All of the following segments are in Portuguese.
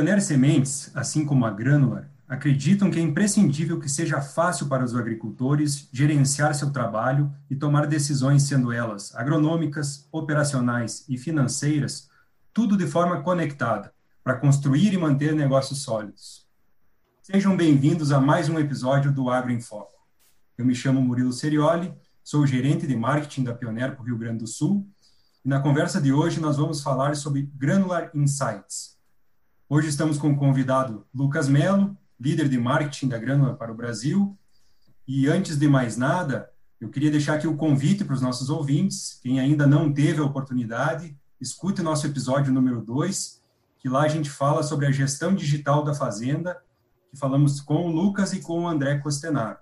Pioneer Sementes, assim como a Granular, acreditam que é imprescindível que seja fácil para os agricultores gerenciar seu trabalho e tomar decisões, sendo elas agronômicas, operacionais e financeiras, tudo de forma conectada, para construir e manter negócios sólidos. Sejam bem-vindos a mais um episódio do Agro em Foco. Eu me chamo Murilo Serioli, sou gerente de marketing da Pioneer para o Rio Grande do Sul, e na conversa de hoje nós vamos falar sobre Granular Insights. Hoje estamos com o convidado Lucas Melo, líder de marketing da Grânula para o Brasil. E antes de mais nada, eu queria deixar aqui o convite para os nossos ouvintes, quem ainda não teve a oportunidade, escute nosso episódio número 2, que lá a gente fala sobre a gestão digital da fazenda, que falamos com o Lucas e com o André Costenaro.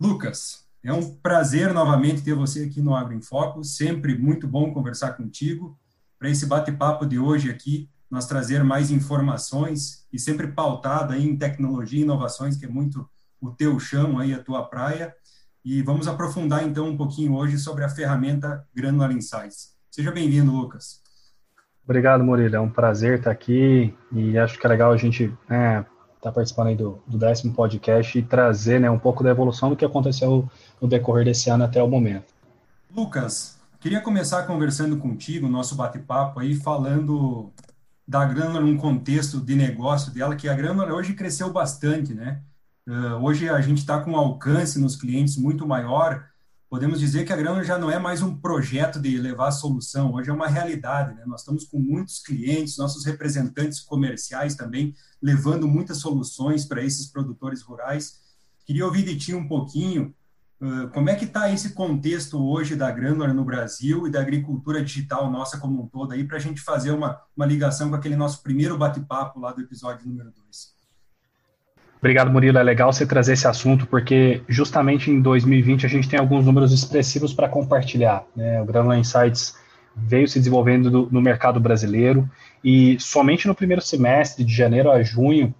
Lucas, é um prazer novamente ter você aqui no Agro em Foco, sempre muito bom conversar contigo. Para esse bate-papo de hoje aqui, nós trazer mais informações e sempre pautado aí em tecnologia e inovações, que é muito o teu chão aí, a tua praia. E vamos aprofundar então um pouquinho hoje sobre a ferramenta Granular Insights. Seja bem-vindo, Lucas. Obrigado, Murilo. É um prazer estar aqui e acho que é legal a gente né, estar participando aí do, do, décimo podcast e trazer né, um pouco da evolução do que aconteceu no decorrer desse ano até o momento. Lucas, queria começar conversando contigo, nosso bate-papo aí, falando da Granular num contexto de negócio dela, que a Granular hoje cresceu bastante, né? Uh, hoje a gente está com um alcance nos clientes muito maior. Podemos dizer que a Granular já não é mais um projeto de levar a solução, hoje é uma realidade, né? Nós estamos com muitos clientes, nossos representantes comerciais também levando muitas soluções para esses produtores rurais. Queria ouvir de ti um pouquinho como é que está esse contexto hoje da Granular no Brasil e da agricultura digital nossa como um todo aí, para a gente fazer uma, uma ligação com aquele nosso primeiro bate-papo lá do episódio número 2? Obrigado, Murilo. É legal você trazer esse assunto, porque justamente em 2020 a gente tem alguns números expressivos para compartilhar. Né? O Granular Insights veio se desenvolvendo no mercado brasileiro e somente no primeiro semestre, de janeiro a junho,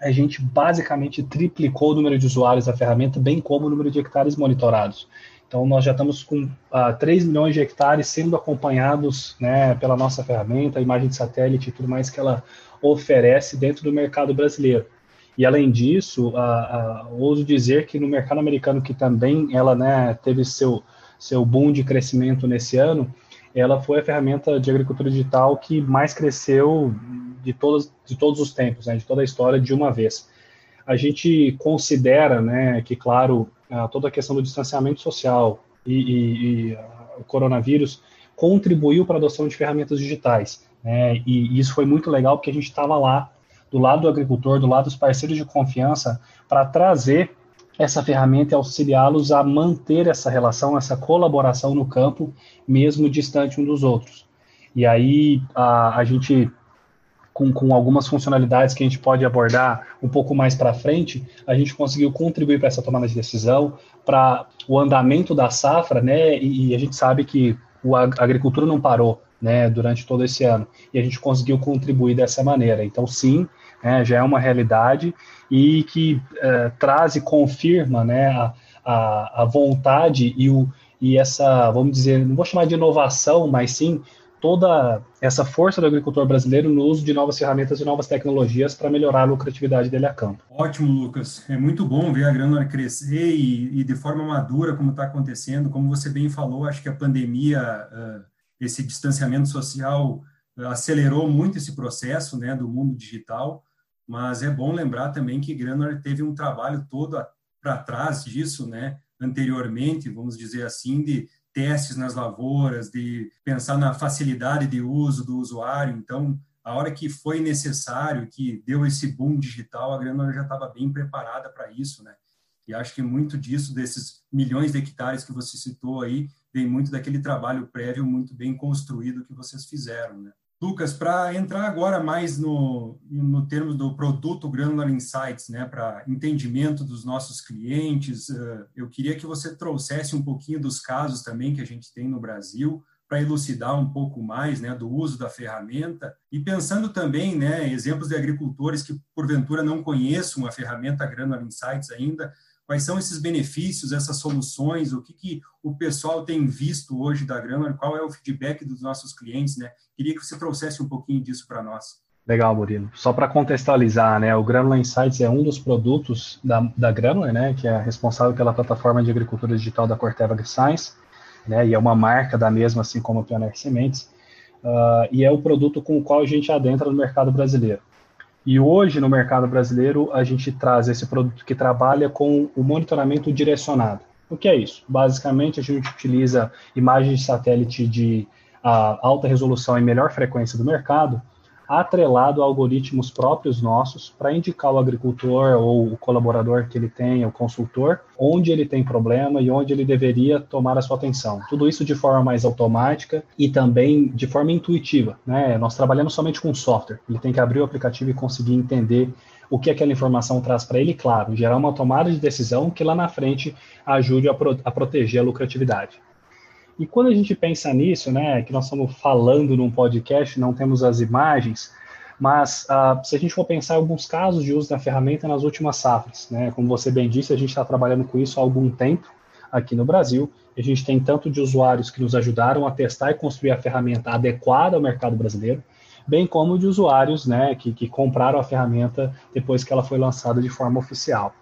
a gente basicamente triplicou o número de usuários da ferramenta, bem como o número de hectares monitorados. Então, nós já estamos com ah, 3 milhões de hectares sendo acompanhados né, pela nossa ferramenta, imagem de satélite e tudo mais que ela oferece dentro do mercado brasileiro. E, além disso, uh, uh, ouso dizer que no mercado americano, que também ela né, teve seu, seu boom de crescimento nesse ano, ela foi a ferramenta de agricultura digital que mais cresceu de, todos de todos os tempos, né, de toda a história, de uma vez. A gente considera né, que, claro, toda a questão do distanciamento social e, e, e o coronavírus contribuiu para a adoção de ferramentas digitais. Né, e isso foi muito legal porque a gente estava lá, do lado do agricultor, do lado dos parceiros de confiança, para trazer essa ferramenta e auxiliá-los a manter essa relação, essa colaboração no campo, mesmo distante um dos outros. E aí a, a gente com, com algumas funcionalidades que a gente pode abordar um pouco mais para frente, a gente conseguiu contribuir para essa tomada de decisão, para o andamento da safra, né? E, e, a gente sabe que o, a agricultura não parou, né? Durante todo esse ano e a gente conseguiu contribuir dessa maneira. Então, sim, né, já é uma realidade e que é, traz e confirma, né? A, a, a vontade e o e essa, vamos dizer, não vou chamar de inovação, mas sim toda essa força do agricultor brasileiro no uso de novas ferramentas e novas tecnologias para melhorar a lucratividade dele a campo. Ótimo, Lucas. É muito bom ver a grana crescer e, e de forma madura, como está acontecendo. Como você bem falou, acho que a pandemia, esse distanciamento social, acelerou muito esse processo né, do mundo digital, mas é bom lembrar também que Granular teve um trabalho todo para trás disso, né, anteriormente, vamos dizer assim, de testes nas lavouras, de pensar na facilidade de uso do usuário. Então, a hora que foi necessário, que deu esse boom digital, a Grânula já estava bem preparada para isso, né? E acho que muito disso, desses milhões de hectares que você citou aí, vem muito daquele trabalho prévio muito bem construído que vocês fizeram, né? Lucas, para entrar agora mais no, no termo do produto Granular Insights, né, para entendimento dos nossos clientes, uh, eu queria que você trouxesse um pouquinho dos casos também que a gente tem no Brasil, para elucidar um pouco mais né, do uso da ferramenta. E pensando também né, exemplos de agricultores que porventura não conheçam a ferramenta Granular Insights ainda, Quais são esses benefícios, essas soluções? O que, que o pessoal tem visto hoje da Granular? Qual é o feedback dos nossos clientes? Né? Queria que você trouxesse um pouquinho disso para nós. Legal, Murilo. Só para contextualizar, né, o Granular Insights é um dos produtos da, da né, que é responsável pela plataforma de agricultura digital da Corteva AgriScience, né, e é uma marca da mesma, assim como a Pioneer Sementes, uh, e é o produto com o qual a gente adentra no mercado brasileiro. E hoje, no mercado brasileiro, a gente traz esse produto que trabalha com o monitoramento direcionado. O que é isso? Basicamente, a gente utiliza imagens de satélite de uh, alta resolução e melhor frequência do mercado, atrelado a algoritmos próprios nossos para indicar o agricultor ou o colaborador que ele tem, o consultor, onde ele tem problema e onde ele deveria tomar a sua atenção. Tudo isso de forma mais automática e também de forma intuitiva. Né? Nós trabalhamos somente com software. Ele tem que abrir o aplicativo e conseguir entender o que aquela informação traz para ele, claro, gerar uma tomada de decisão que lá na frente ajude a, pro a proteger a lucratividade. E quando a gente pensa nisso, né, que nós estamos falando num podcast, não temos as imagens, mas uh, se a gente for pensar em alguns casos de uso da ferramenta nas últimas safras, né, como você bem disse, a gente está trabalhando com isso há algum tempo aqui no Brasil. A gente tem tanto de usuários que nos ajudaram a testar e construir a ferramenta adequada ao mercado brasileiro, bem como de usuários né, que, que compraram a ferramenta depois que ela foi lançada de forma oficial.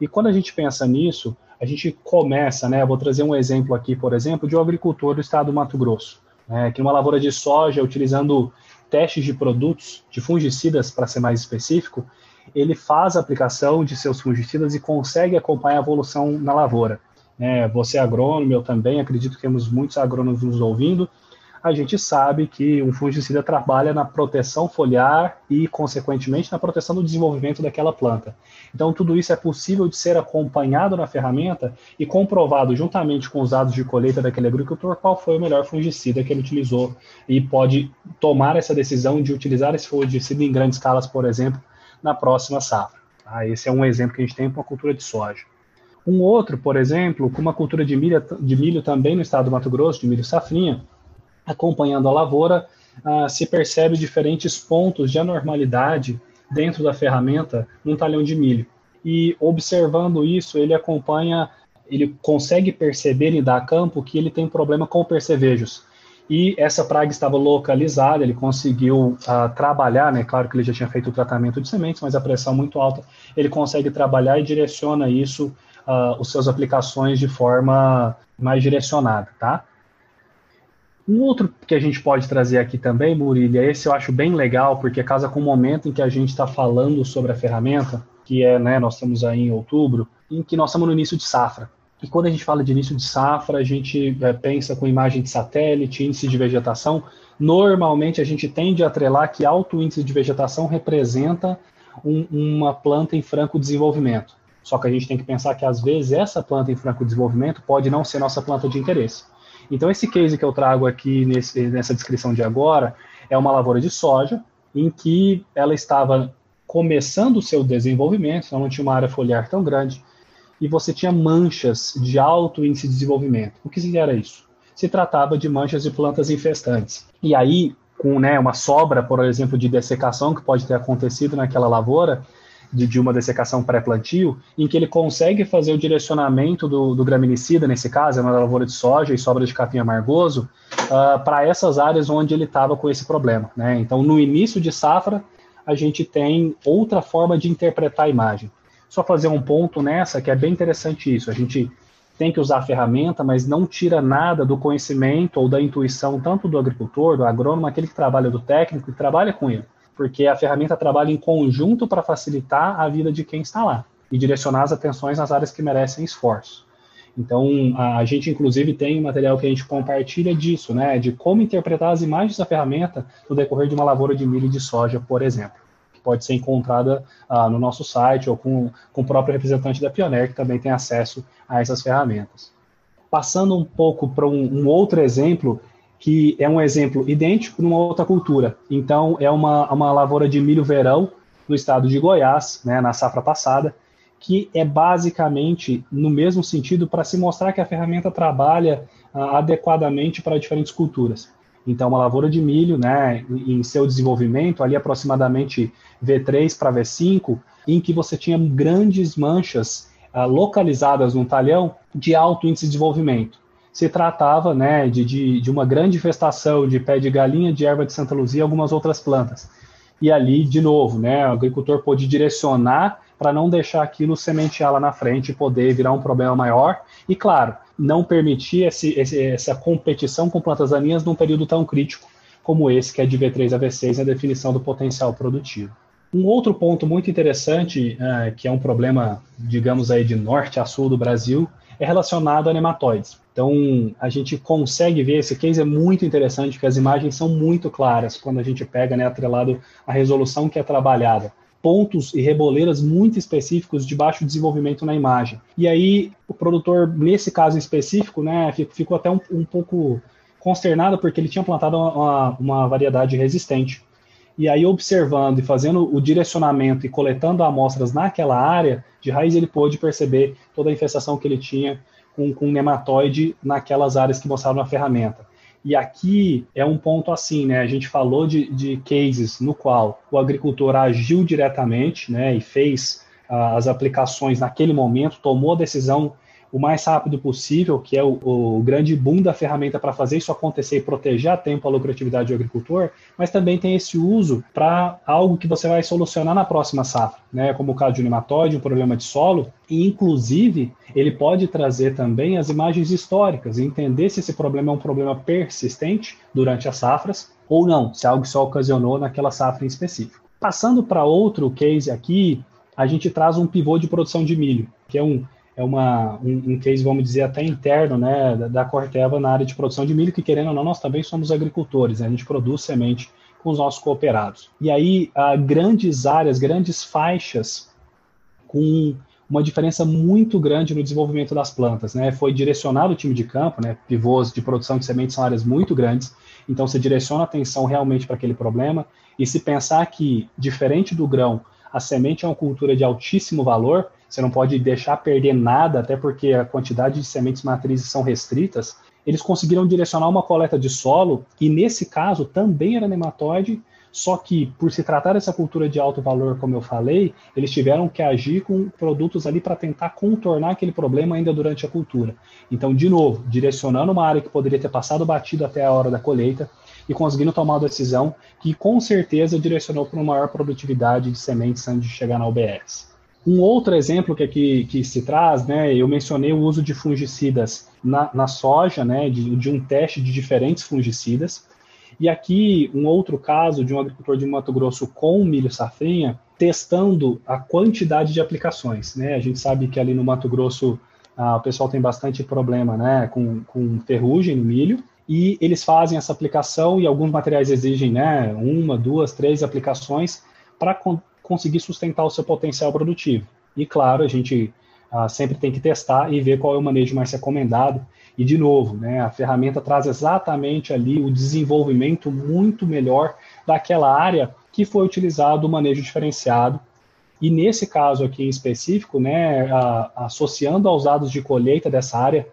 E quando a gente pensa nisso, a gente começa, né? Vou trazer um exemplo aqui, por exemplo, de um agricultor do estado do Mato Grosso, né, que numa lavoura de soja, utilizando testes de produtos, de fungicidas, para ser mais específico, ele faz a aplicação de seus fungicidas e consegue acompanhar a evolução na lavoura. É, você é agrônomo, eu também, acredito que temos muitos agrônomos nos ouvindo, a gente sabe que um fungicida trabalha na proteção foliar e, consequentemente, na proteção do desenvolvimento daquela planta. Então, tudo isso é possível de ser acompanhado na ferramenta e comprovado juntamente com os dados de colheita daquele agricultor qual foi o melhor fungicida que ele utilizou e pode tomar essa decisão de utilizar esse fungicida em grandes escalas, por exemplo, na próxima safra. Ah, esse é um exemplo que a gente tem com a cultura de soja. Um outro, por exemplo, com uma cultura de milho, de milho também no estado do Mato Grosso, de milho safrinha, acompanhando a lavoura, ah, se percebe diferentes pontos de anormalidade dentro da ferramenta num talhão de milho. E observando isso, ele acompanha, ele consegue perceber e dar campo que ele tem problema com percevejos. E essa praga estava localizada, ele conseguiu uh, trabalhar, né? Claro que ele já tinha feito o tratamento de sementes, mas a pressão muito alta, ele consegue trabalhar e direciona isso, uh, os seus aplicações de forma mais direcionada, tá? Um outro que a gente pode trazer aqui também, Murilo, esse eu acho bem legal, porque casa com o momento em que a gente está falando sobre a ferramenta, que é, né, nós estamos aí em outubro, em que nós estamos no início de safra. E quando a gente fala de início de safra, a gente é, pensa com imagem de satélite, índice de vegetação. Normalmente a gente tende a atrelar que alto índice de vegetação representa um, uma planta em franco desenvolvimento. Só que a gente tem que pensar que às vezes essa planta em franco desenvolvimento pode não ser nossa planta de interesse. Então, esse case que eu trago aqui nesse, nessa descrição de agora é uma lavoura de soja em que ela estava começando o seu desenvolvimento, então não tinha uma área foliar tão grande, e você tinha manchas de alto índice de desenvolvimento. O que era isso? Se tratava de manchas de plantas infestantes. E aí, com né, uma sobra, por exemplo, de dessecação que pode ter acontecido naquela lavoura, de, de uma dessecação pré-plantio, em que ele consegue fazer o direcionamento do, do graminicida, nesse caso, é uma lavoura de soja e sobra de capim amargoso, uh, para essas áreas onde ele estava com esse problema. Né? Então, no início de safra, a gente tem outra forma de interpretar a imagem. Só fazer um ponto nessa, que é bem interessante isso. A gente tem que usar a ferramenta, mas não tira nada do conhecimento ou da intuição, tanto do agricultor, do agrônomo, aquele que trabalha do técnico, que trabalha com ele porque a ferramenta trabalha em conjunto para facilitar a vida de quem está lá e direcionar as atenções nas áreas que merecem esforço. Então, a, gente, inclusive, tem um material que a gente compartilha disso, né? De como interpretar as imagens da ferramenta no decorrer de uma lavoura de milho e de soja, por exemplo, que pode ser encontrada ah, no nosso site ou com, com o próprio representante da Pioneer, que também tem acesso a essas ferramentas. Passando um pouco para um, um outro exemplo, que é um exemplo idêntico numa outra cultura. Então, é uma, uma lavoura de milho verão no estado de Goiás, né, na safra passada, que é basicamente no mesmo sentido para se mostrar que a ferramenta trabalha ah, adequadamente para diferentes culturas. Então, uma lavoura de milho, né, em seu desenvolvimento, ali aproximadamente V3 para V5, em que você tinha grandes manchas ah, localizadas num talhão de alto índice de desenvolvimento se tratava né, de, de, de, uma grande infestação de pé de galinha, de erva de Santa Luzia e algumas outras plantas. e ali, de novo, né, o agricultor pôde direcionar para não deixar aquilo sementear lá na frente e poder virar um problema maior. E, claro, não permitir esse, esse, essa competição com plantas daninhas num período tão crítico como esse, que é de V3 a V6, na definição do potencial produtivo. Um outro ponto muito interessante, é, que é um problema, digamos aí, de norte a sul do Brasil, é relacionado a nematóides. Então, a gente consegue ver, esse case é muito interessante, porque as imagens são muito claras quando a gente pega, né, atrelado à resolução que é trabalhada. Pontos e reboleiras muito específicos de baixo desenvolvimento na imagem. E aí, o produtor, nesse caso específico, né, ficou até um, um pouco consternado, porque ele tinha plantado uma, uma variedade resistente. E aí, observando e fazendo o direcionamento e coletando amostras naquela área, de raiz ele pôde perceber toda a infestação que ele tinha com, com nematóide naquelas áreas que mostraram na ferramenta. E aqui é um ponto assim, né? A gente falou de, de cases no qual o agricultor agiu diretamente, né? E fez uh, as aplicações naquele momento, tomou a decisão o mais rápido possível, que é o, o grande boom da ferramenta para fazer isso acontecer e proteger a tempo a lucratividade do agricultor, mas também tem esse uso para algo que você vai solucionar na próxima safra, né? como o caso de um nematóide, um problema de solo, e inclusive ele pode trazer também as imagens históricas entender se esse problema é um problema persistente durante as safras ou não, se é algo só ocasionou naquela safra em específico. Passando para outro case aqui, a gente traz um pivô de produção de milho, que é um é uma, um, um, case, vamos dizer, até interno né, da, da Corteva na área de produção de milho, que querendo ou não, nós também somos agricultores, né, a gente produz semente com os nossos cooperados. E aí, uh, grandes áreas, grandes faixas com uma diferença muito grande no desenvolvimento das plantas. Né? Foi direcionado o time de campo, né? pivôs de produção de sementes são áreas muito grandes, então você direciona a atenção realmente para aquele problema. E se pensar que, diferente do grão, a semente é uma cultura de altíssimo valor, você não pode deixar perder nada, até porque a quantidade de sementes matrizes são restritas. Eles conseguiram direcionar uma coleta de solo, e nesse caso também era nematóide, só que, por se tratar dessa cultura de alto valor, como eu falei, eles tiveram que agir com produtos ali para tentar contornar aquele problema ainda durante a cultura. Então, de novo, direcionando uma área que poderia ter passado batido até a hora da colheita e conseguindo tomar uma decisão que com certeza direcionou para uma maior produtividade de sementes antes de chegar na UBS. Um outro exemplo que aqui que se traz, né, eu mencionei o uso de fungicidas na, na soja, né, de, de, um teste de diferentes fungicidas. E aqui um outro caso de um agricultor de Mato Grosso com milho safrinha testando a quantidade de aplicações. Né? A gente sabe que ali no Mato Grosso ah, o pessoal tem bastante problema né, com, com ferrugem no milho e eles fazem essa aplicação e alguns materiais exigem né, uma, duas, três aplicações para conseguir sustentar o seu potencial produtivo. E claro, a gente ah, sempre tem que testar e ver qual é o manejo mais recomendado. E de novo, né, a ferramenta traz exatamente ali o desenvolvimento muito melhor daquela área que foi utilizado o manejo diferenciado. E nesse caso aqui em específico, né, a, associando aos dados de colheita dessa área,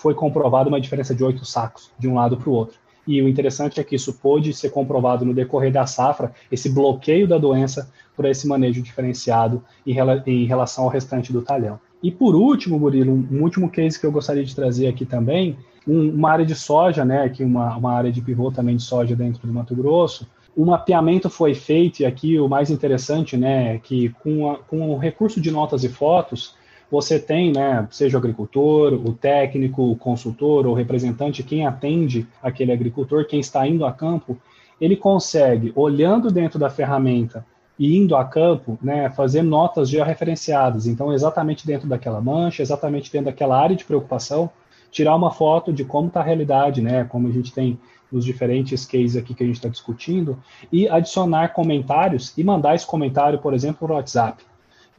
foi comprovada uma diferença de oito sacos de um lado para o outro. E o interessante é que isso pôde ser comprovado no decorrer da safra, esse bloqueio da doença por esse manejo diferenciado em, relação ao restante do talhão. E por último, Murilo, um último case que eu gostaria de trazer aqui também, um, uma área de soja, né, aqui uma, uma área de pivô também de soja dentro do Mato Grosso, o mapeamento foi feito, e aqui o mais interessante, né, que com, a, com o recurso de notas e fotos, você tem, né, seja o agricultor, o técnico, o consultor ou representante, quem atende aquele agricultor, quem está indo a campo, ele consegue, olhando dentro da ferramenta e indo a campo, né, fazer notas georreferenciadas. Então, exatamente dentro daquela mancha, exatamente dentro daquela área de preocupação, tirar uma foto de como está a realidade, né, como a gente tem nos diferentes cases aqui que a gente está discutindo, e adicionar comentários e mandar esse comentário, por exemplo, por WhatsApp.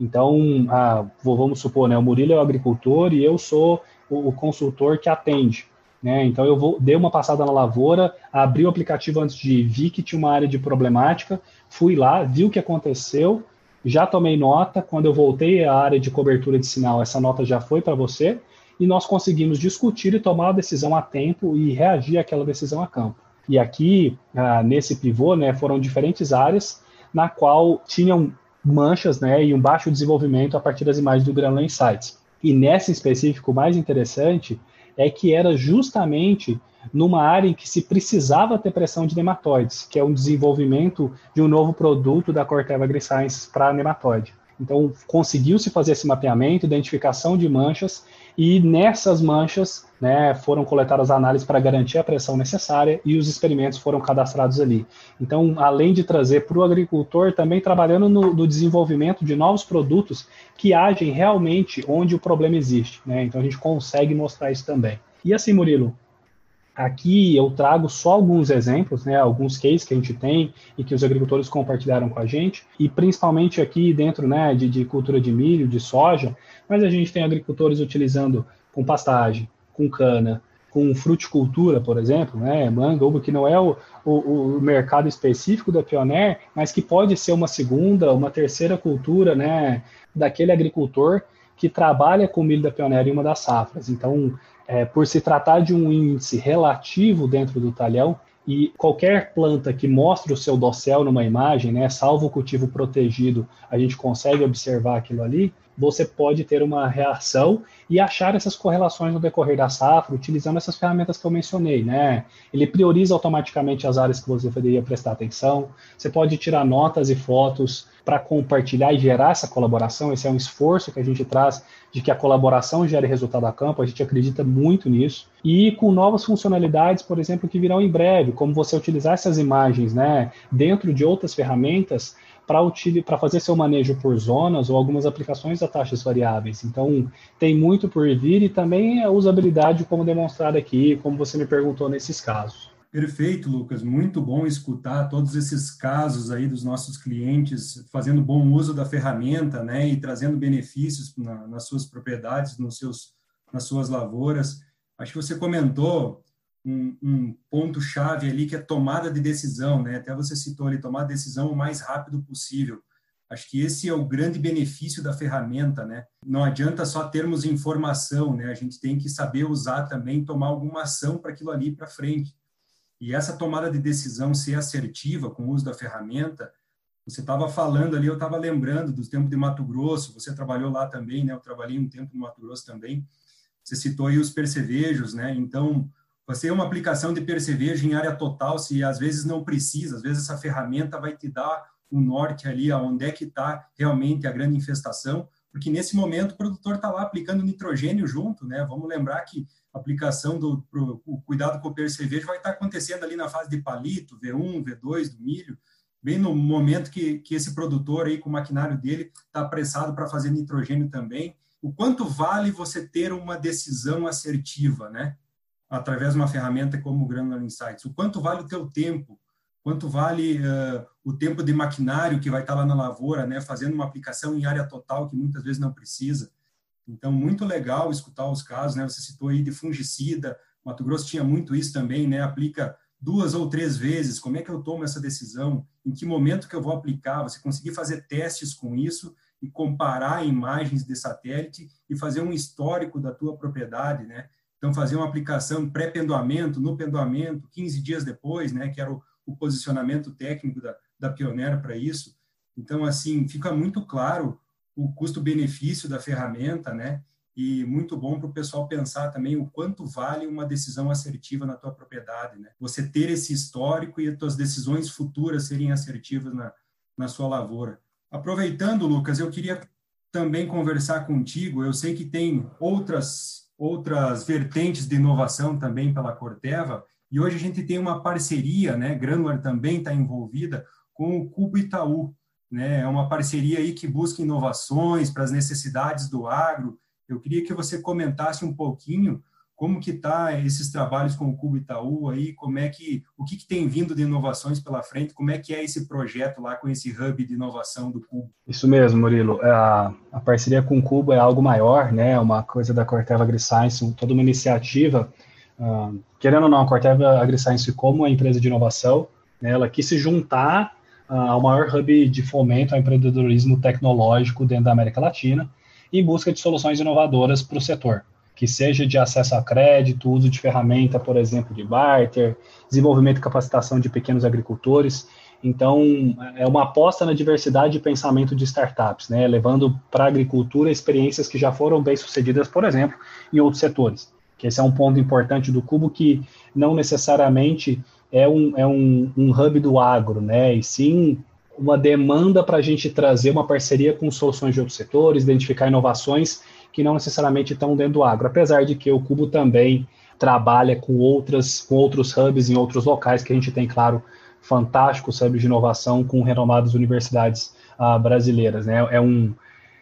Então, ah, vamos supor, né, o Murilo é o agricultor e eu sou o, o consultor que atende. Né? Então, eu vou, dei uma passada na lavoura, abri o aplicativo antes de ir, vi que tinha uma área de problemática, fui lá, vi o que aconteceu, já tomei nota. Quando eu voltei à área de cobertura de sinal, essa nota já foi para você, e nós conseguimos discutir e tomar a decisão a tempo e reagir àquela decisão a campo. E aqui, ah, nesse pivô, né, foram diferentes áreas na qual tinham manchas né, e um baixo desenvolvimento a partir das imagens do Granular Insights. E nessa específico, o mais interessante é que era justamente numa área em que se precisava ter pressão de nematóides, que é um desenvolvimento de um novo produto da Corteva AgriScience para nematóide. Então, conseguiu-se fazer esse mapeamento, identificação de manchas, e nessas manchas né, foram coletadas análises para garantir a pressão necessária e os experimentos foram cadastrados ali. Então, além de trazer para o agricultor, também trabalhando no, no, desenvolvimento de novos produtos que agem realmente onde o problema existe. Né? Então, a gente consegue mostrar isso também. E assim, Murilo, Aqui eu trago só alguns exemplos, né, alguns cases que a gente tem e que os agricultores compartilharam com a gente, e principalmente aqui dentro né, de, de cultura de milho, de soja, mas a gente tem agricultores utilizando com pastagem, com cana, com fruticultura, por exemplo, né, manga, uva, que não é o, o, o, mercado específico da Pioneer, mas que pode ser uma segunda, uma terceira cultura, né, daquele agricultor que trabalha com milho da Pioneer em uma das safras. Então, é, por se tratar de um índice relativo dentro do talhão, e qualquer planta que mostre o seu dossel numa imagem, né, salvo o cultivo protegido, a gente consegue observar aquilo ali, você pode ter uma reação e achar essas correlações no decorrer da safra, utilizando essas ferramentas que eu mencionei, né? Ele prioriza automaticamente as áreas que você deveria prestar atenção. Você pode tirar notas e fotos para compartilhar e gerar essa colaboração. Esse é um esforço que a gente traz de que a colaboração gere resultado a campo. A gente acredita muito nisso. E com novas funcionalidades, por exemplo, que virão em breve, como você utilizar essas imagens, né, dentro de outras ferramentas para fazer seu manejo por zonas ou algumas aplicações a taxas variáveis. Então, tem muito por vir e também a usabilidade, como demonstrado aqui, como você me perguntou nesses casos. Perfeito, Lucas. Muito bom escutar todos esses casos aí dos nossos clientes fazendo bom uso da ferramenta, né, e trazendo benefícios na, nas suas propriedades, nos seus, nas suas lavouras. Acho que você comentou um, um ponto-chave ali que é tomada de decisão, né? Até você citou ali, tomar decisão o mais rápido possível. Acho que esse é o grande benefício da ferramenta, né? Não adianta só termos informação, né? A gente tem que saber usar também, tomar alguma ação para aquilo ali para frente. E essa tomada de decisão ser assertiva com o uso da ferramenta, você estava falando ali, eu estava lembrando dos tempos de Mato Grosso, você trabalhou lá também, né? Eu trabalhei um tempo no Mato Grosso também. Você citou aí os percevejos, né? Então, você é uma aplicação de percevejo em área total, se às vezes não precisa, às vezes essa ferramenta vai te dar o norte ali, aonde é que está realmente a grande infestação, porque nesse momento o produtor está lá aplicando nitrogênio junto, né? Vamos lembrar que a aplicação do pro, o cuidado com o percevejo vai estar tá acontecendo ali na fase de palito, V1, V2 do milho, bem no momento que, que esse produtor aí com o maquinário dele está apressado para fazer nitrogênio também. O quanto vale você ter uma decisão assertiva, né? através de uma ferramenta como o Granular Insights. O quanto vale o teu tempo? Quanto vale o tempo de maquinário que vai estar lá na lavoura, né, fazendo uma aplicação em área total que muitas vezes não precisa? Então, muito legal escutar os casos, né? Você citou aí de fungicida, Mato Grosso tinha muito isso também, né? Aplica duas ou três vezes, como é que eu tomo essa decisão? Em que momento que eu vou aplicar? Você conseguir fazer testes com isso e comparar imagens de satélite e fazer um histórico da tua propriedade, né? Então, fazer uma aplicação pré-pendoamento, no pendoamento, 15 dias depois, né, que era o, o posicionamento técnico da, da Pioneer para isso. Então, assim, fica muito claro o custo-benefício da ferramenta, né, e muito bom para o pessoal pensar também o quanto vale uma decisão assertiva na tua propriedade, né? Você ter esse histórico e as tuas decisões futuras serem assertivas na, na sua lavoura. Aproveitando, Lucas, eu queria também conversar contigo. Eu sei que tem outras outras vertentes de inovação também pela Corteva, e hoje a gente tem uma parceria, né, Granular também está envolvida com o Cubo Itaú, né, é uma parceria aí que busca inovações para as necessidades do agro. Eu queria que você comentasse um pouquinho como que tá esses trabalhos com o Cubo Itaú aí, como é que o que, que, tem vindo de inovações pela frente, como é que é esse projeto lá com esse hub de inovação do Cubo? Isso mesmo, Murilo. É, a, a parceria com o Cubo é algo maior, né? Uma coisa da Corteva AgriScience, toda uma iniciativa. Uh, querendo ou não, a Corteva AgriScience como uma empresa de inovação, né, ela quis se juntar ao maior hub de fomento ao empreendedorismo tecnológico dentro da América Latina, em busca de soluções inovadoras para o setor que seja de acesso a crédito, uso de ferramenta, por exemplo, de barter, desenvolvimento e capacitação de pequenos agricultores. Então, é uma aposta na diversidade de pensamento de startups, né, levando para a agricultura experiências que já foram bem sucedidas, por exemplo, em outros setores. Que esse é um ponto importante do Cubo que não necessariamente é um, é um, um hub do agro, né? E sim uma demanda para a gente trazer uma parceria com soluções de outros setores, identificar inovações que não necessariamente estão dentro do agro, apesar de que o Cubo também trabalha com outras com outros hubs em outros locais que a gente tem, claro, fantásticos hubs de inovação com renomadas universidades uh, brasileiras, né? É um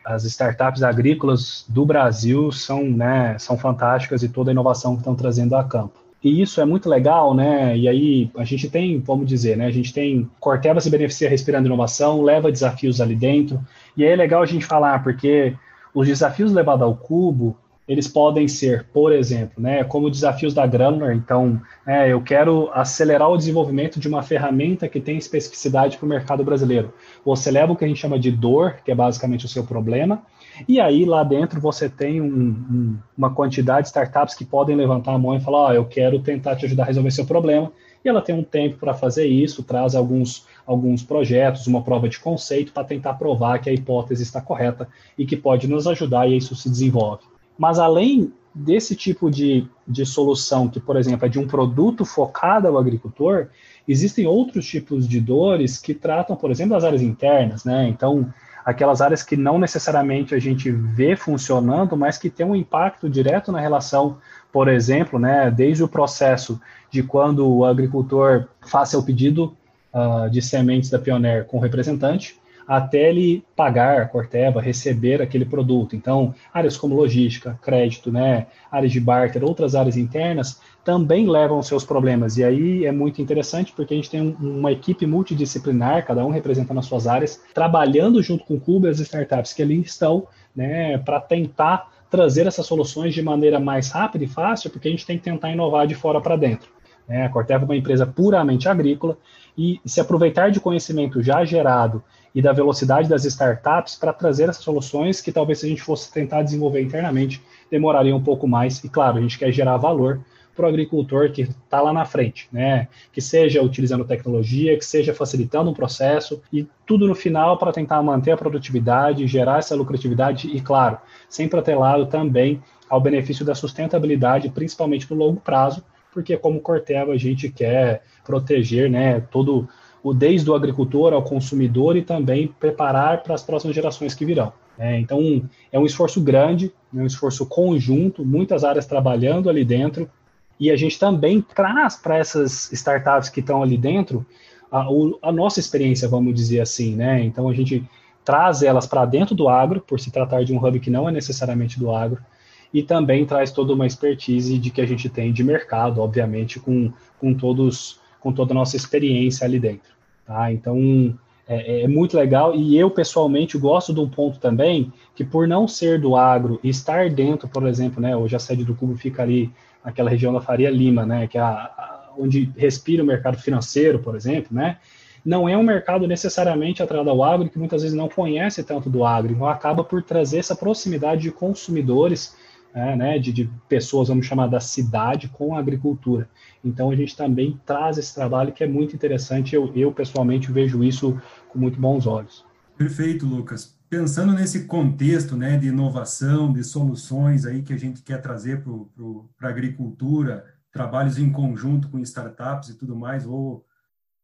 as startups agrícolas do Brasil são, né, são fantásticas e toda a inovação que estão trazendo a campo. E isso é muito legal, né? E aí a gente tem, vamos dizer, né? A gente tem Corteva se beneficia respirando inovação, leva desafios ali dentro. E aí é legal a gente falar, porque os desafios levados ao cubo, eles podem ser, por exemplo, né, como desafios da Granular. Então, é, eu quero acelerar o desenvolvimento de uma ferramenta que tem especificidade para o mercado brasileiro. Você leva o que a gente chama de dor, que é basicamente o seu problema, e aí lá dentro você tem um, um, uma quantidade de startups que podem levantar a mão e falar: oh, eu quero tentar te ajudar a resolver seu problema. E ela tem um tempo para fazer isso, traz alguns, alguns projetos, uma prova de conceito para tentar provar que a hipótese está correta e que pode nos ajudar e isso se desenvolve. Mas além desse tipo de, de solução, que, por exemplo, é de um produto focado ao agricultor, existem outros tipos de dores que tratam, por exemplo, as áreas internas, né? Então, aquelas áreas que não necessariamente a gente vê funcionando, mas que tem um impacto direto na relação, por exemplo, né, desde o processo de quando o agricultor faça o pedido uh, de sementes da Pioneer com o representante, até ele pagar a Corteva, receber aquele produto. Então, áreas como logística, crédito, né, áreas de barter, outras áreas internas, também levam seus problemas. E aí é muito interessante porque a gente tem uma equipe multidisciplinar, cada um representando as suas áreas, trabalhando junto com o clube e as startups que ali estão, né, para tentar trazer essas soluções de maneira mais rápida e fácil, porque a gente tem que tentar inovar de fora para dentro. Né? A Corteva é uma empresa puramente agrícola e se aproveitar de conhecimento já gerado e da velocidade das startups para trazer essas soluções que talvez se a gente fosse tentar desenvolver internamente demoraria um pouco mais. E claro, a gente quer gerar valor para o agricultor que está lá na frente, né? Que seja utilizando tecnologia, que seja facilitando um processo e tudo no final para tentar manter a produtividade, gerar essa lucratividade e, claro, sempre atrelado também ao benefício da sustentabilidade, principalmente no longo prazo, porque como Corteva a gente quer proteger, né, todo o desde o agricultor ao consumidor e também preparar para as próximas gerações que virão. É, então é um esforço grande, é um esforço conjunto, muitas áreas trabalhando ali dentro e a gente também traz para essas startups que estão ali dentro a, a, nossa experiência, vamos dizer assim, né? Então a gente traz elas para dentro do agro, por se tratar de um hub que não é necessariamente do agro, e também traz toda uma expertise de que a gente tem de mercado, obviamente, com, com todos com toda a nossa experiência ali dentro. Tá? Então, é, é, muito legal. E eu, pessoalmente, gosto de um ponto também que, por não ser do agro e estar dentro, por exemplo, né, hoje a sede do Cubo fica ali naquela região da Faria Lima, né, que é a, a, onde respira o mercado financeiro, por exemplo, né, não é um mercado necessariamente atrelado ao agro, que muitas vezes não conhece tanto do agro, então acaba por trazer essa proximidade de consumidores é, né, de, de, pessoas, vamos chamar, da cidade com a agricultura. Então, a gente também traz esse trabalho que é muito interessante. Eu, eu pessoalmente, vejo isso com muito bons olhos. Perfeito, Lucas. Pensando nesse contexto né, de inovação, de soluções aí que a gente quer trazer para a agricultura, trabalhos em conjunto com startups e tudo mais, vou,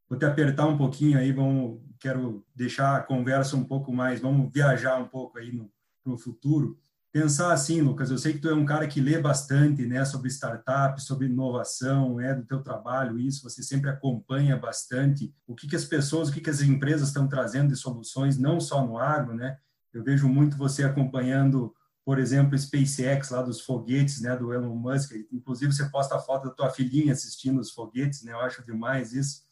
vou te apertar um pouquinho aí, vamos, quero deixar a conversa um pouco mais, vamos viajar um pouco aí no, no futuro pensar assim, Lucas, eu sei que tu é um cara que lê bastante, né, sobre startup, sobre inovação, é do teu trabalho isso, você sempre acompanha bastante o que que as pessoas, o que que as empresas estão trazendo de soluções, não só no agro, né? Eu vejo muito você acompanhando, por exemplo, SpaceX lá dos foguetes, né, do Elon Musk, inclusive você posta a foto da tua filhinha assistindo os foguetes, né? Eu acho demais isso.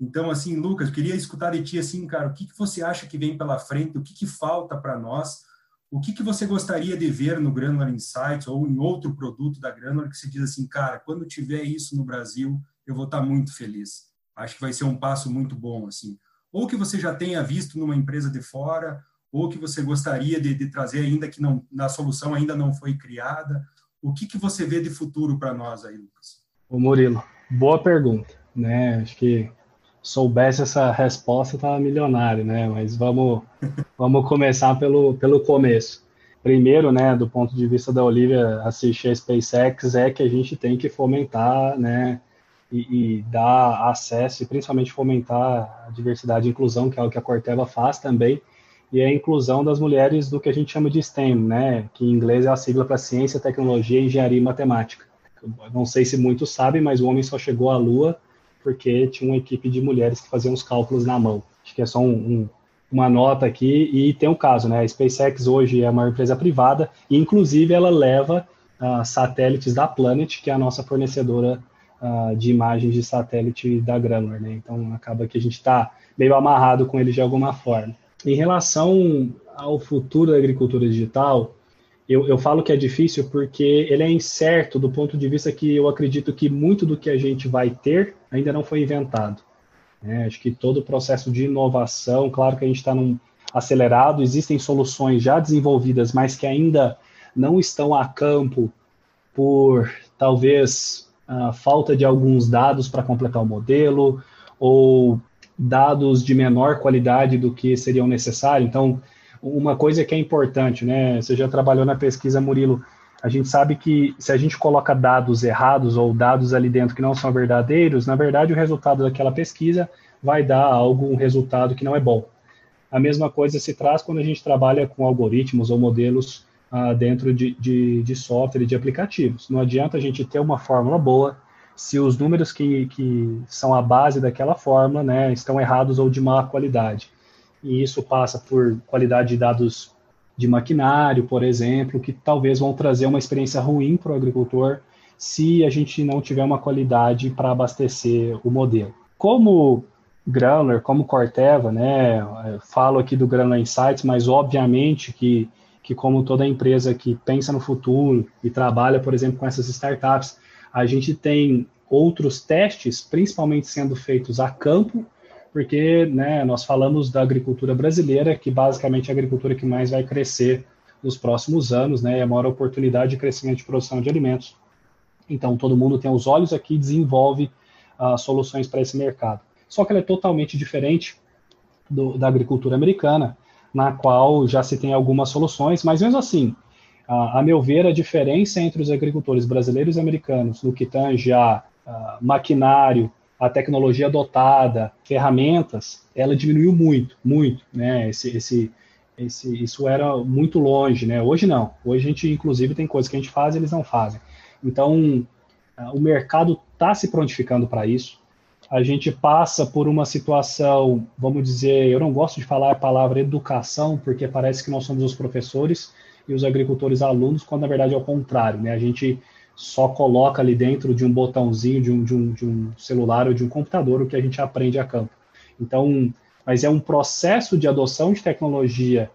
Então, assim, Lucas, queria escutar de ti assim, cara, o que que você acha que vem pela frente, o que que falta para nós? O que, que você gostaria de ver no Granular Insights ou em outro produto da Granular que se diz assim, cara, quando tiver isso no Brasil, eu vou estar muito feliz. Acho que vai ser um passo muito bom, assim. Ou que você já tenha visto numa empresa de fora, ou que você gostaria de, de trazer ainda que não, na solução ainda não foi criada. O que, que você vê de futuro para nós aí, Lucas? Ô Murilo, boa pergunta, né? Acho que soubesse essa resposta, estava milionário, né? Mas vamos, vamos começar pelo, pelo começo. primeiro, né, do ponto de vista da Olivia assistir a SpaceX, é que a gente tem que fomentar, né, e, e dar acesso e principalmente fomentar a diversidade e inclusão, que é o que a Corteva faz também, e a inclusão das mulheres do que a gente chama de STEM, né, que em inglês é a sigla para ciência, tecnologia, engenharia e matemática. não sei se muitos sabem, mas o homem só chegou à Lua porque tinha uma equipe de mulheres que faziam os cálculos na mão. Acho que é só um, um, uma nota aqui, e tem um caso, né, a SpaceX hoje é uma empresa privada, e inclusive ela leva uh, satélites da Planet, que é a nossa fornecedora uh, de imagens de satélite da Granular, né, então acaba que a gente está meio amarrado com eles de alguma forma. Em relação ao futuro da agricultura digital, eu, eu, falo que é difícil porque ele é incerto do ponto de vista que eu acredito que muito do que a gente vai ter ainda não foi inventado. É, acho que todo o processo de inovação, claro que a gente está num acelerado, existem soluções já desenvolvidas, mas que ainda não estão a campo por talvez a falta de alguns dados para completar o modelo ou dados de menor qualidade do que seriam necessários. Então, uma coisa que é importante, né? Você já trabalhou na pesquisa, Murilo. A gente sabe que se a gente coloca dados errados ou dados ali dentro que não são verdadeiros, na verdade o resultado daquela pesquisa vai dar algo, um resultado que não é bom. A mesma coisa se traz quando a gente trabalha com algoritmos ou modelos ah, dentro de, de, de software e de aplicativos. Não adianta a gente ter uma fórmula boa, se os números que, que são a base daquela fórmula né, estão errados ou de má qualidade. E isso passa por qualidade de dados de maquinário, por exemplo, que talvez vão trazer uma experiência ruim para o agricultor se a gente não tiver uma qualidade para abastecer o modelo. Como Granular, como Corteva, né, falo aqui do Granular Insights, mas obviamente que, que como toda empresa que pensa no futuro e trabalha, por exemplo, com essas startups, a gente tem outros testes, principalmente sendo feitos a campo, porque né, nós falamos da agricultura brasileira, que basicamente é a agricultura que mais vai crescer nos próximos anos, né, é a maior oportunidade de crescimento de produção de alimentos. Então, todo mundo tem os olhos aqui e desenvolve uh, soluções para esse mercado. Só que ela é totalmente diferente do, da agricultura americana, na qual já se tem algumas soluções, mas mesmo assim, a, meu ver, a diferença entre os agricultores brasileiros e americanos no que tange a maquinário, a tecnologia adotada, ferramentas, ela diminuiu muito, muito, né? Esse, esse, esse, isso era muito longe, né? Hoje não. Hoje a gente, inclusive, tem coisas que a gente faz e eles não fazem. Então, o mercado está se prontificando para isso. A gente passa por uma situação, vamos dizer, eu não gosto de falar a palavra educação, porque parece que nós somos os professores e os agricultores alunos, quando na verdade é o contrário, né? A gente só coloca ali dentro de um botãozinho de um, de um, de um celular ou de um computador o que a gente aprende a campo. Então, mas é um processo de adoção de tecnologia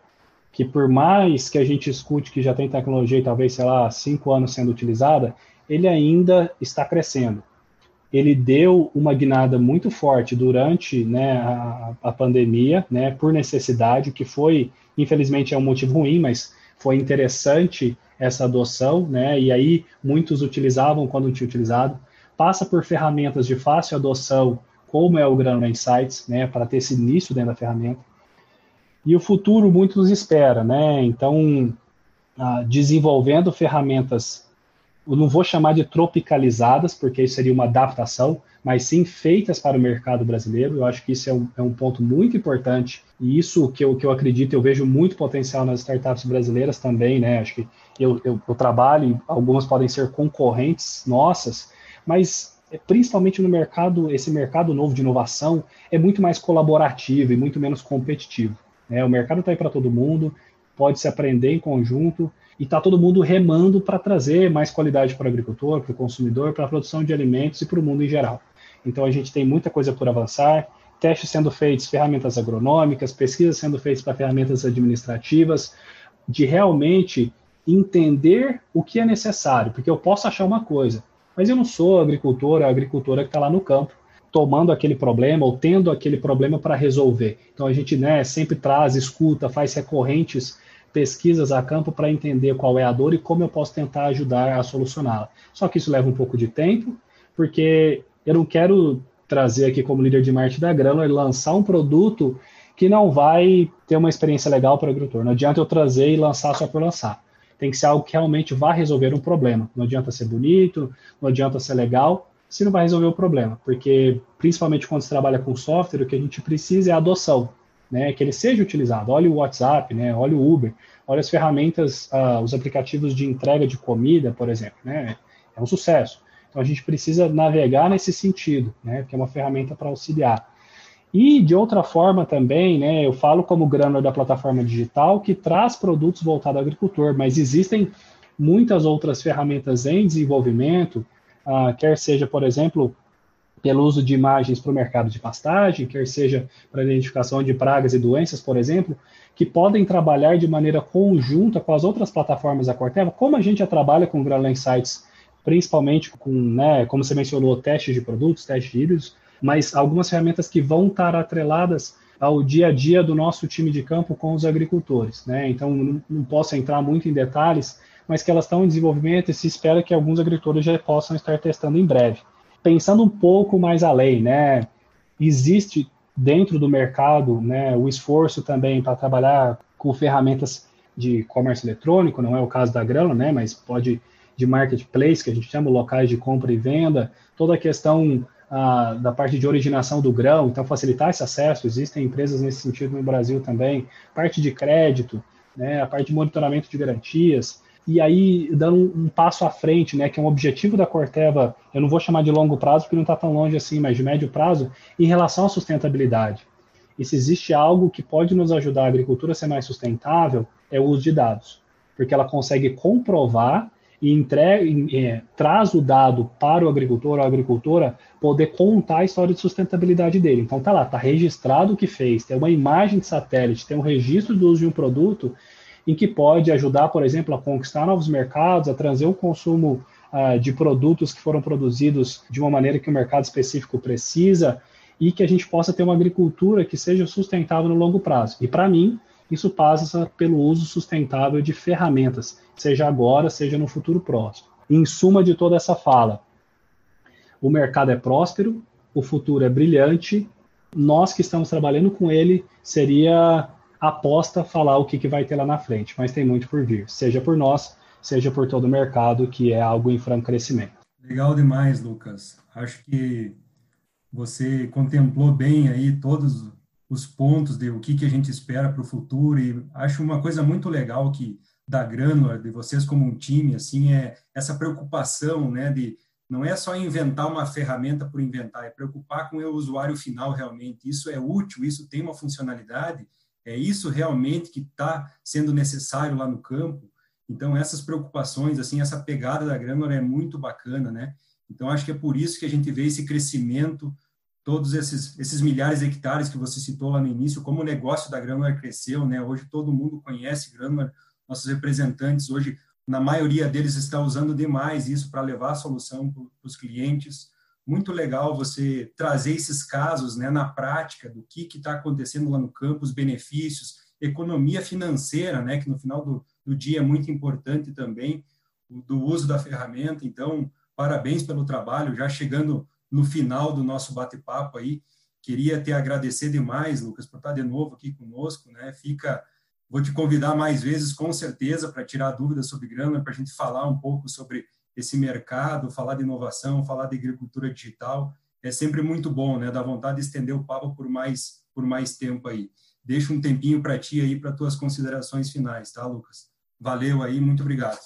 que por mais que a gente escute que já tem tecnologia e talvez, sei lá, cinco anos sendo utilizada, ele ainda está crescendo. Ele deu uma guinada muito forte durante né, a, a pandemia, né, por necessidade, que foi, infelizmente, é um motivo ruim, mas foi interessante essa adoção, né? E aí muitos utilizavam quando tinha utilizado. Passa por ferramentas de fácil adoção, como é o Granular Insights, né? Para ter esse início dentro da ferramenta. E o futuro muitos espera, né? Então, ah, desenvolvendo ferramentas, eu não vou chamar de tropicalizadas, porque isso seria uma adaptação, mas sim feitas para o mercado brasileiro. Eu acho que isso é um, é um ponto muito importante e isso que eu, que eu acredito, eu vejo muito potencial nas startups brasileiras também, né? Acho que eu, eu, eu trabalho, algumas podem ser concorrentes nossas, mas é, principalmente no mercado, esse mercado novo de inovação é muito mais colaborativo e muito menos competitivo. Né? O mercado está aí para todo mundo, pode se aprender em conjunto e está todo mundo remando para trazer mais qualidade para o agricultor, para o consumidor, para a produção de alimentos e para o mundo em geral. Então a gente tem muita coisa por avançar, testes sendo feitos, ferramentas agronômicas, pesquisas sendo feitas para ferramentas administrativas, de realmente entender o que é necessário, porque eu posso achar uma coisa, mas eu não sou agricultor, a agricultora que está lá no campo tomando aquele problema ou tendo aquele problema para resolver. Então a gente né, sempre traz, escuta, faz recorrentes pesquisas a campo para entender qual é a dor e como eu posso tentar ajudar a solucioná-la. Só que isso leva um pouco de tempo, porque eu não quero trazer aqui como líder de marketing da Grama lançar um produto que não vai ter uma experiência legal para o agricultor. Não adianta eu trazer e lançar só por lançar. Tem que ser algo que realmente vá resolver um problema. Não adianta ser bonito, não adianta ser legal, se não vai resolver o problema. Porque, principalmente quando se trabalha com software, o que a gente precisa é a adoção, né? que ele seja utilizado. Olha o WhatsApp, né? olha o Uber, olha as ferramentas, uh, os aplicativos de entrega de comida, por exemplo. Né? É um sucesso. Então, a gente precisa navegar nesse sentido, né? que é uma ferramenta para auxiliar. E, de outra forma também, né, eu falo como grana da plataforma digital, que traz produtos voltados ao agricultor, mas existem muitas outras ferramentas em desenvolvimento, ah, quer seja, por exemplo, pelo uso de imagens para o mercado de pastagem, quer seja para identificação de pragas e doenças, por exemplo, que podem trabalhar de maneira conjunta com as outras plataformas da Corteva, como a gente já trabalha com o Granula Insights, principalmente com, né, como você mencionou, testes de produtos, testes de híbridos, mas algumas ferramentas que vão estar atreladas ao dia a dia do nosso time de campo com os agricultores. Né? Então, não, não posso entrar muito em detalhes, mas que elas estão em desenvolvimento e se espera que alguns agricultores já possam estar testando em breve. Pensando um pouco mais além, né, existe dentro do mercado né, o esforço também para trabalhar com ferramentas de comércio eletrônico, não é o caso da grana, né, mas pode de marketplace, que a gente chama locais de compra e venda, toda a questão ah, da parte de originação do grão, então facilitar esse acesso, existem empresas nesse sentido no Brasil também, parte de crédito, né, a parte de monitoramento de garantias, e aí dando um, um, passo à frente, né, que é um objetivo da Corteva, eu não vou chamar de longo prazo, porque não está tão longe assim, mas de médio prazo, em relação à sustentabilidade. E se existe algo que pode nos ajudar a agricultura a ser mais sustentável, é o uso de dados, porque ela consegue comprovar e é, traz o dado para o agricultor ou a agricultora poder contar a história de sustentabilidade dele. Então tá lá, tá registrado o que fez, tem uma imagem de satélite, tem um registro do uso de um produto em que pode ajudar, por exemplo, a conquistar novos mercados, a trazer o consumo uh, de produtos que foram produzidos de uma maneira que o mercado específico precisa e que a gente possa ter uma agricultura que seja sustentável no longo prazo. E para mim, isso passa pelo uso sustentável de ferramentas, seja agora, seja no futuro próximo. Em suma de toda essa fala, o mercado é próspero, o futuro é brilhante, nós que estamos trabalhando com ele, seria aposta falar o que, que vai ter lá na frente, mas tem muito por vir, seja por nós, seja por todo o mercado, que é algo em franco crescimento. Legal demais, Lucas. Acho que você contemplou bem aí todos os pontos de o que, que a gente espera para o futuro e acho uma coisa muito legal que da Granular, de vocês como um time, assim, é essa preocupação, né, de não é só inventar uma ferramenta por inventar, é preocupar com o usuário final realmente. Isso é útil, isso tem uma funcionalidade, é isso realmente que está sendo necessário lá no campo. Então, essas preocupações, assim, essa pegada da Granular é muito bacana, né? Então, acho que é por isso que a gente vê esse crescimento todos esses, esses milhares de hectares que você citou lá no início, como o negócio da Granular cresceu, né? Hoje todo mundo conhece Granular, nossos representantes hoje, na maioria deles está usando demais isso para levar a solução para os clientes. Muito legal você trazer esses casos, né, na prática do que está acontecendo lá no campo, os benefícios, economia financeira, né, que no final do, do dia é muito importante também, do uso da ferramenta. Então, parabéns pelo trabalho, já chegando no final do nosso bate-papo aí. Queria te agradecer demais, Lucas, por estar de novo aqui conosco, né? Fica, vou te convidar mais vezes, com certeza, para tirar dúvidas sobre grana, para a gente falar um pouco sobre esse mercado, falar de inovação, falar de agricultura digital. É sempre muito bom, né? Dá vontade de estender o papo por mais por mais tempo aí. Deixa um tempinho para ti aí para tuas considerações finais, tá, Lucas? Valeu aí, muito obrigado.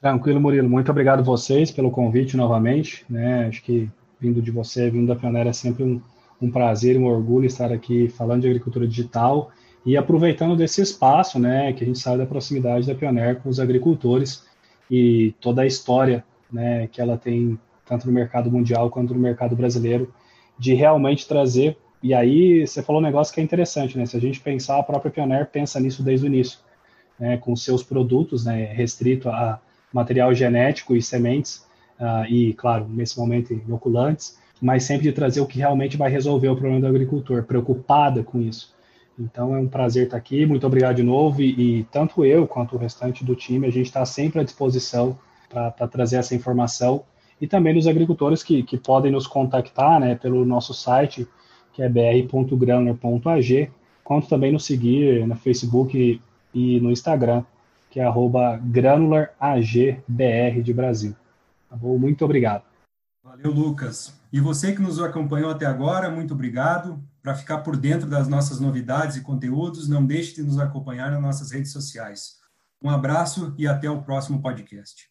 Tranquilo, Murilo. Muito obrigado a vocês pelo convite novamente. Né? Acho que vindo de você, vindo da Pioneira, é sempre um, um prazer, um orgulho estar aqui falando de agricultura digital e aproveitando desse espaço, né, que a gente sabe da proximidade da Pioneer com os agricultores e toda a história, né, que ela tem tanto no mercado mundial quanto no mercado brasileiro, de realmente trazer. E aí você falou um negócio que é interessante, né? Se a gente pensar, a própria Pioneer pensa nisso desde o início, né, com seus produtos, né, restrito a material genético e sementes, uh, e, claro, nesse momento, inoculantes, mas sempre de trazer o que realmente vai resolver o problema do agricultor, preocupada com isso. Então é um prazer estar aqui, muito obrigado de novo, e, e tanto eu quanto o restante do time, a gente está sempre à disposição para trazer essa informação, e também dos agricultores que, que podem nos contactar né, pelo nosso site, que é br.granular.ag, quanto também nos seguir no Facebook e no Instagram, que é granularagbr de Brasil. Tá bom? Muito obrigado. Valeu, Lucas. E você que nos acompanhou até agora, muito obrigado. Para ficar por dentro das nossas novidades e conteúdos, não deixe de nos acompanhar nas nossas redes sociais. Um abraço e até o próximo podcast.